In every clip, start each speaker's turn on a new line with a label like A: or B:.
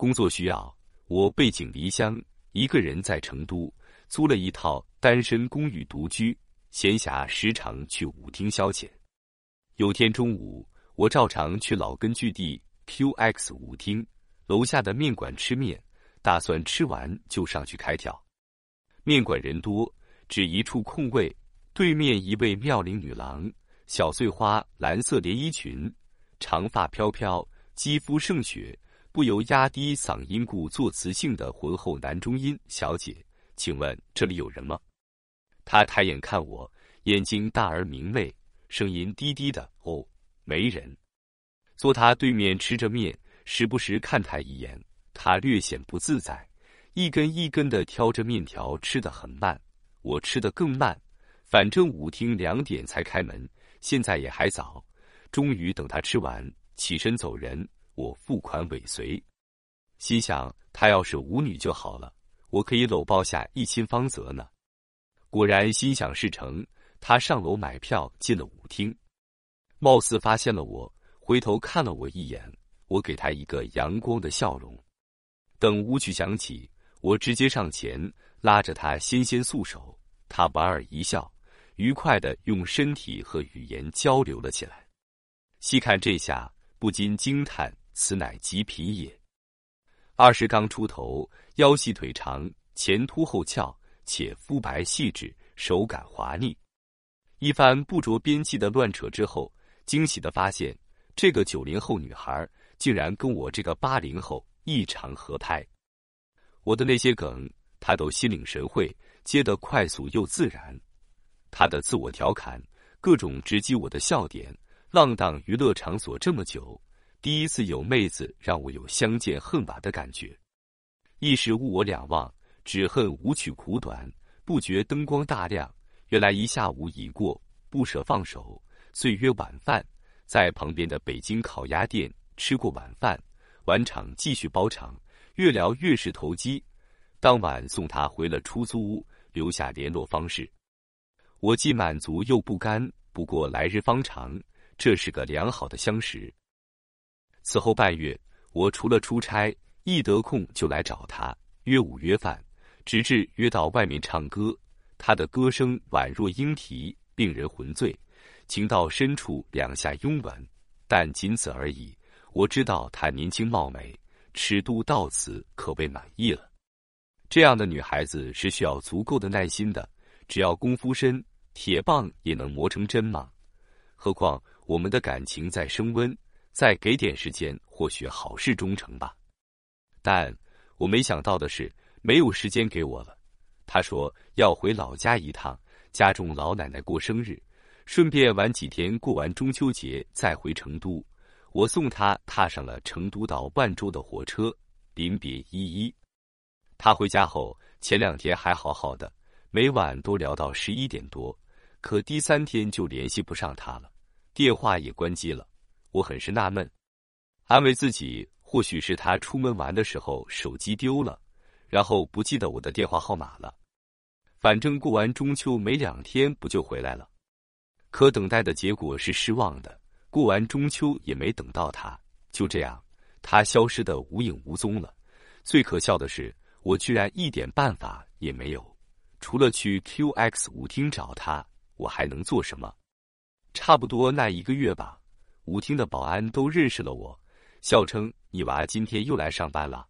A: 工作需要，我背井离乡，一个人在成都租了一套单身公寓独居，闲暇时常去舞厅消遣。有天中午，我照常去老根据地 QX 舞厅楼下的面馆吃面，打算吃完就上去开跳。面馆人多，只一处空位，对面一位妙龄女郎，小碎花蓝色连衣裙，长发飘飘，肌肤胜雪，不由压低嗓音，故作磁性的浑厚男中音：“小姐，请问这里有人吗？”他抬眼看我，眼睛大而明媚。声音低低的，哦，没人。坐他对面吃着面，时不时看他一眼，他略显不自在，一根一根的挑着面条，吃得很慢。我吃得更慢，反正舞厅两点才开门，现在也还早。终于等他吃完，起身走人，我付款尾随。心想他要是舞女就好了，我可以搂抱下一亲芳泽呢。果然心想事成。他上楼买票进了舞厅，貌似发现了我，回头看了我一眼，我给他一个阳光的笑容。等舞曲响起，我直接上前拉着他纤纤素手，他莞尔一笑，愉快的用身体和语言交流了起来。细看这下，不禁惊叹：此乃极品也。二十刚出头，腰细腿长，前凸后翘，且肤白细致，手感滑腻。一番不着边际的乱扯之后，惊喜的发现，这个九零后女孩竟然跟我这个八零后异常合拍。我的那些梗，她都心领神会，接得快速又自然。她的自我调侃，各种直击我的笑点。浪荡娱乐场所这么久，第一次有妹子让我有相见恨晚的感觉。一时误我两忘，只恨舞曲苦短，不觉灯光大亮。原来一下午已过，不舍放手，遂约晚饭，在旁边的北京烤鸭店吃过晚饭，晚场继续包场，越聊越是投机。当晚送他回了出租屋，留下联络方式。我既满足又不甘，不过来日方长，这是个良好的相识。此后半月，我除了出差，一得空就来找他约舞约饭，直至约到外面唱歌。他的歌声宛若莺啼，令人魂醉，情到深处两下拥吻，但仅此而已。我知道她年轻貌美，尺度到此可谓满意了。这样的女孩子是需要足够的耐心的，只要功夫深，铁棒也能磨成针嘛。何况我们的感情在升温，再给点时间，或许好事终成吧。但我没想到的是，没有时间给我了。他说要回老家一趟，家中老奶奶过生日，顺便晚几天过完中秋节再回成都。我送他踏上了成都到万州的火车，临别依依。他回家后，前两天还好好的，每晚都聊到十一点多，可第三天就联系不上他了，电话也关机了。我很是纳闷，安慰自己，或许是他出门玩的时候手机丢了，然后不记得我的电话号码了。反正过完中秋没两天不就回来了，可等待的结果是失望的。过完中秋也没等到他，就这样，他消失的无影无踪了。最可笑的是，我居然一点办法也没有，除了去 QX 舞厅找他，我还能做什么？差不多那一个月吧，舞厅的保安都认识了我，笑称你娃今天又来上班了。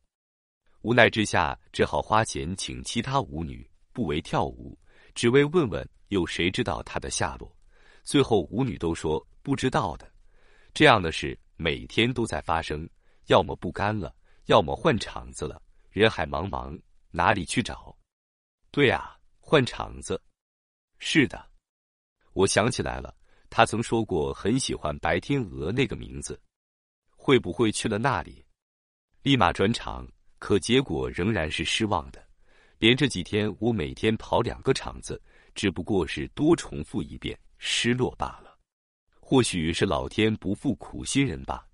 A: 无奈之下，只好花钱请其他舞女。不为跳舞，只为问问有谁知道他的下落。最后舞女都说不知道的。这样的事每天都在发生，要么不干了，要么换场子了。人海茫茫，哪里去找？对啊，换场子。是的，我想起来了，他曾说过很喜欢白天鹅那个名字。会不会去了那里？立马转场，可结果仍然是失望的。连着几天，我每天跑两个场子，只不过是多重复一遍，失落罢了。或许是老天不负苦心人吧。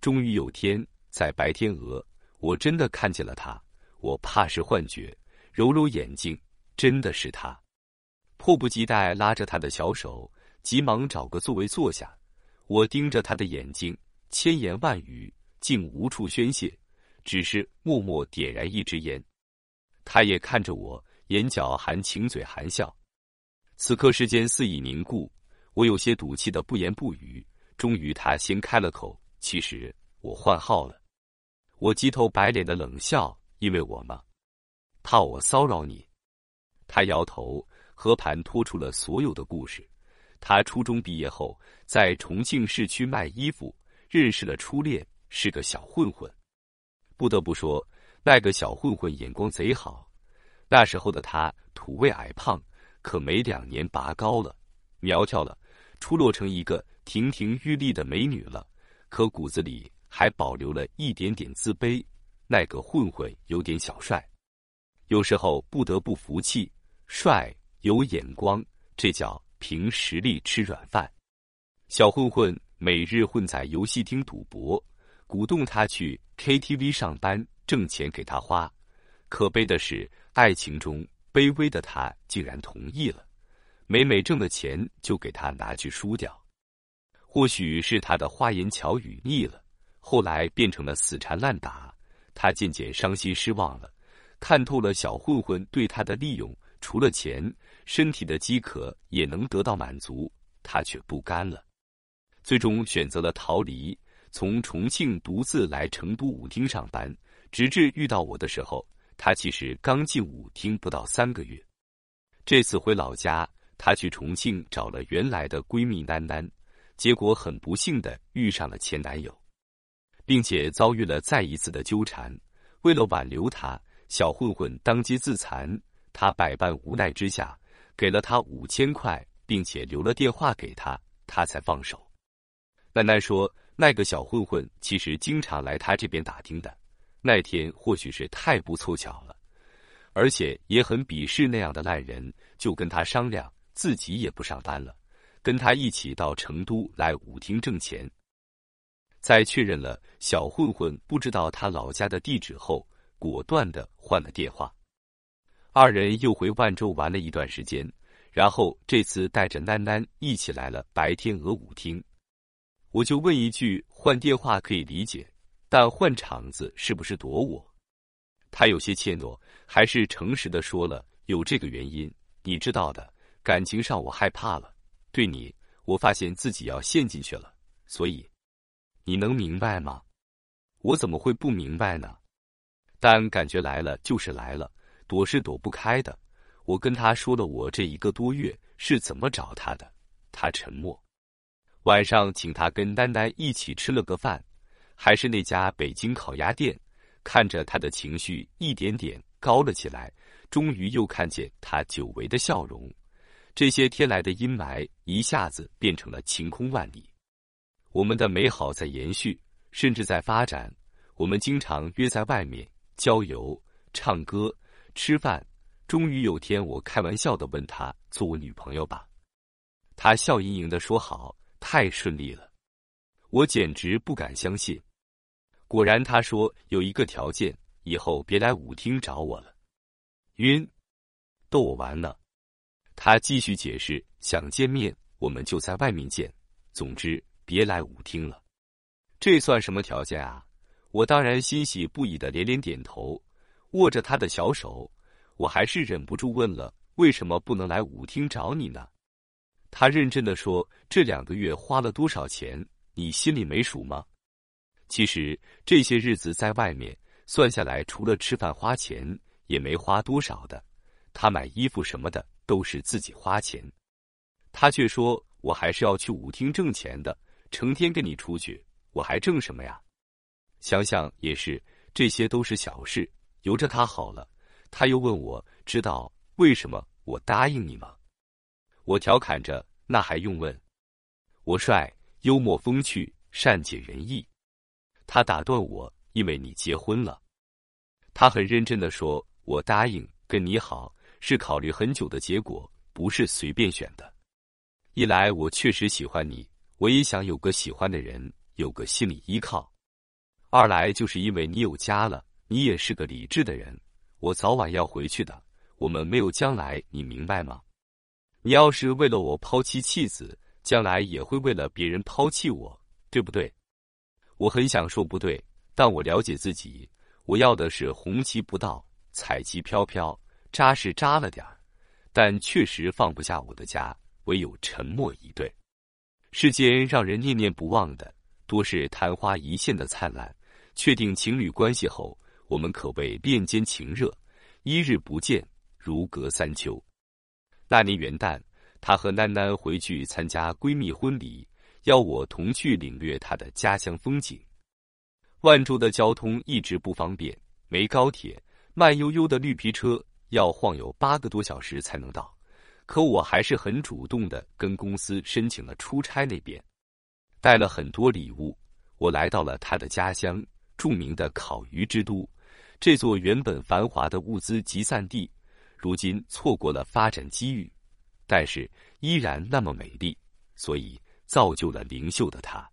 A: 终于有天，在白天鹅，我真的看见了他。我怕是幻觉，揉揉眼睛，真的是他。迫不及待拉着他的小手，急忙找个座位坐下。我盯着他的眼睛，千言万语竟无处宣泄，只是默默点燃一支烟。他也看着我，眼角含情嘴含笑。此刻时间似已凝固，我有些赌气的不言不语。终于，他先开了口：“其实我换号了。”我鸡头白脸的冷笑：“因为我吗？怕我骚扰你？”他摇头，和盘托出了所有的故事。他初中毕业后，在重庆市区卖衣服，认识了初恋，是个小混混。不得不说，那个小混混眼光贼好。那时候的他土味矮胖，可没两年拔高了，苗条了，出落成一个亭亭玉立的美女了。可骨子里还保留了一点点自卑。那个混混有点小帅，有时候不得不服气，帅有眼光，这叫。凭实力吃软饭，小混混每日混在游戏厅赌博，鼓动他去 KTV 上班挣钱给他花。可悲的是，爱情中卑微的他竟然同意了，每每挣的钱就给他拿去输掉。或许是他的花言巧语腻了，后来变成了死缠烂打。他渐渐伤心失望了，看透了小混混对他的利用，除了钱。身体的饥渴也能得到满足，他却不甘了，最终选择了逃离，从重庆独自来成都舞厅上班。直至遇到我的时候，他其实刚进舞厅不到三个月。这次回老家，他去重庆找了原来的闺蜜丹丹，结果很不幸的遇上了前男友，并且遭遇了再一次的纠缠。为了挽留他，小混混当街自残，他百般无奈之下。给了他五千块，并且留了电话给他，他才放手。奶奶说，那个小混混其实经常来他这边打听的。那天或许是太不凑巧了，而且也很鄙视那样的烂人，就跟他商量，自己也不上班了，跟他一起到成都来舞厅挣钱。在确认了小混混不知道他老家的地址后，果断的换了电话。二人又回万州玩了一段时间，然后这次带着囡囡一起来了白天鹅舞厅。我就问一句：换电话可以理解，但换场子是不是躲我？他有些怯懦，还是诚实的说了：有这个原因，你知道的，感情上我害怕了。对你，我发现自己要陷进去了，所以你能明白吗？我怎么会不明白呢？但感觉来了就是来了。躲是躲不开的。我跟他说了我这一个多月是怎么找他的，他沉默。晚上请他跟丹丹一起吃了个饭，还是那家北京烤鸭店。看着他的情绪一点点高了起来，终于又看见他久违的笑容。这些天来的阴霾一下子变成了晴空万里。我们的美好在延续，甚至在发展。我们经常约在外面郊游、唱歌。吃饭，终于有天，我开玩笑的问他做我女朋友吧，他笑盈盈的说好，太顺利了，我简直不敢相信。果然，他说有一个条件，以后别来舞厅找我了。晕，逗我玩呢。他继续解释，想见面我们就在外面见，总之别来舞厅了。这算什么条件啊？我当然欣喜不已的连连点头。握着他的小手，我还是忍不住问了：“为什么不能来舞厅找你呢？”他认真的说：“这两个月花了多少钱，你心里没数吗？”其实这些日子在外面算下来，除了吃饭花钱，也没花多少的。他买衣服什么的都是自己花钱，他却说：“我还是要去舞厅挣钱的，成天跟你出去，我还挣什么呀？”想想也是，这些都是小事。由着他好了，他又问我知道为什么我答应你吗？我调侃着，那还用问？我帅，幽默风趣，善解人意。他打断我，因为你结婚了。他很认真的说，我答应跟你好是考虑很久的结果，不是随便选的。一来我确实喜欢你，我也想有个喜欢的人，有个心理依靠；二来就是因为你有家了。你也是个理智的人，我早晚要回去的。我们没有将来，你明白吗？你要是为了我抛妻弃子，将来也会为了别人抛弃我，对不对？我很想说不对，但我了解自己，我要的是红旗不到，彩旗飘飘，扎是扎了点儿，但确实放不下我的家，唯有沉默以对。世间让人念念不忘的，多是昙花一现的灿烂。确定情侣关系后，我们可谓恋间情热，一日不见如隔三秋。那年元旦，她和囡囡回去参加闺蜜婚礼，邀我同去领略她的家乡风景。万州的交通一直不方便，没高铁，慢悠悠的绿皮车要晃悠八个多小时才能到。可我还是很主动的跟公司申请了出差那边，带了很多礼物。我来到了她的家乡。著名的烤鱼之都，这座原本繁华的物资集散地，如今错过了发展机遇，但是依然那么美丽，所以造就了灵秀的她。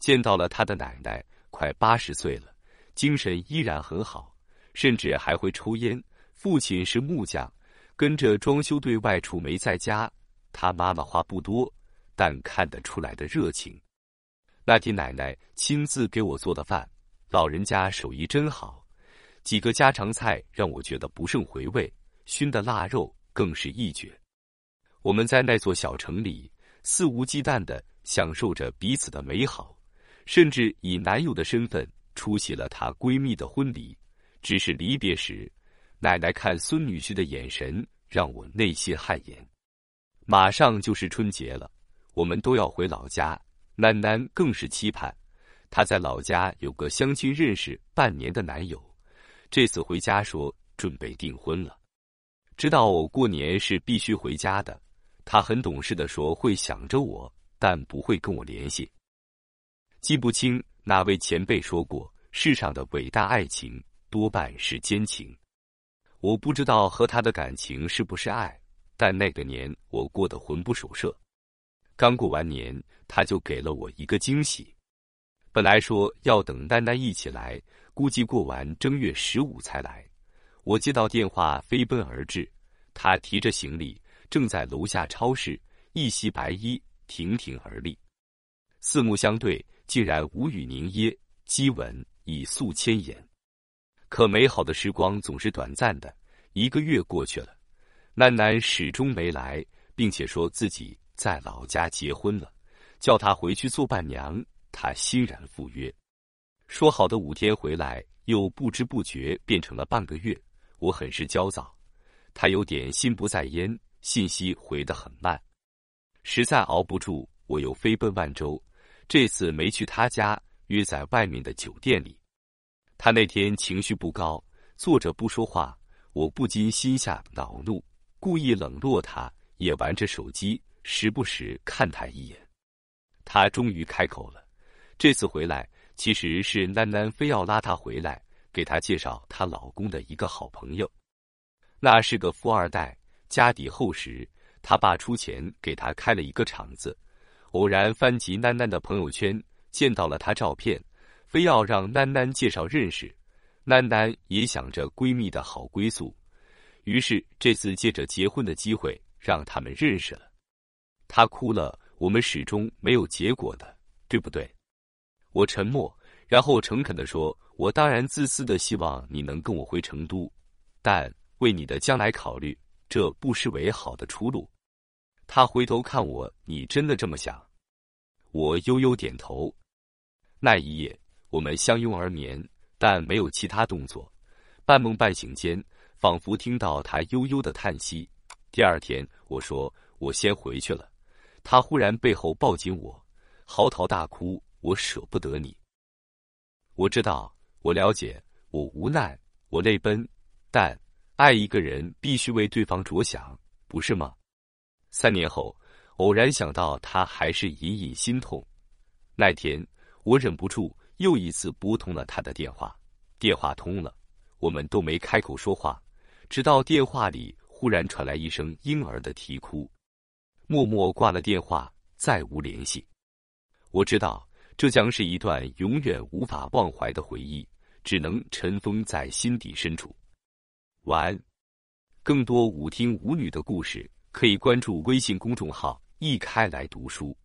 A: 见到了她的奶奶，快八十岁了，精神依然很好，甚至还会抽烟。父亲是木匠，跟着装修队外出没在家。他妈妈话不多，但看得出来的热情。那天奶奶亲自给我做的饭。老人家手艺真好，几个家常菜让我觉得不胜回味，熏的腊肉更是一绝。我们在那座小城里肆无忌惮的享受着彼此的美好，甚至以男友的身份出席了她闺蜜的婚礼。只是离别时，奶奶看孙女婿的眼神让我内心汗颜。马上就是春节了，我们都要回老家，囡囡更是期盼。她在老家有个相亲认识半年的男友，这次回家说准备订婚了。知道我过年是必须回家的，他很懂事的说会想着我，但不会跟我联系。记不清哪位前辈说过，世上的伟大爱情多半是奸情。我不知道和他的感情是不是爱，但那个年我过得魂不守舍。刚过完年，他就给了我一个惊喜。本来说要等丹丹一起来，估计过完正月十五才来。我接到电话，飞奔而至。他提着行李，正在楼下超市，一袭白衣，亭亭而立。四目相对，竟然无语凝噎，激吻已诉千言。可美好的时光总是短暂的，一个月过去了，囡囡始终没来，并且说自己在老家结婚了，叫他回去做伴娘。他欣然赴约，说好的五天回来，又不知不觉变成了半个月。我很是焦躁，他有点心不在焉，信息回得很慢。实在熬不住，我又飞奔万州。这次没去他家，约在外面的酒店里。他那天情绪不高，坐着不说话，我不禁心下恼怒，故意冷落他，也玩着手机，时不时看他一眼。他终于开口了。这次回来，其实是囡囡非要拉她回来，给她介绍她老公的一个好朋友。那是个富二代，家底厚实，他爸出钱给他开了一个厂子。偶然翻及囡囡的朋友圈，见到了她照片，非要让囡囡介绍认识。囡囡也想着闺蜜的好归宿，于是这次借着结婚的机会让他们认识了。她哭了，我们始终没有结果的，对不对？我沉默，然后诚恳地说：“我当然自私的希望你能跟我回成都，但为你的将来考虑，这不失为好的出路。”他回头看我：“你真的这么想？”我悠悠点头。那一夜，我们相拥而眠，但没有其他动作。半梦半醒间，仿佛听到他悠悠的叹息。第二天，我说：“我先回去了。”他忽然背后抱紧我，嚎啕大哭。我舍不得你，我知道，我了解，我无奈，我泪奔，但爱一个人必须为对方着想，不是吗？三年后，偶然想到他，还是隐隐心痛。那天，我忍不住又一次拨通了他的电话，电话通了，我们都没开口说话，直到电话里忽然传来一声婴儿的啼哭，默默挂了电话，再无联系。我知道。这将是一段永远无法忘怀的回忆，只能尘封在心底深处。晚安。更多舞厅舞女的故事，可以关注微信公众号“一开来读书”。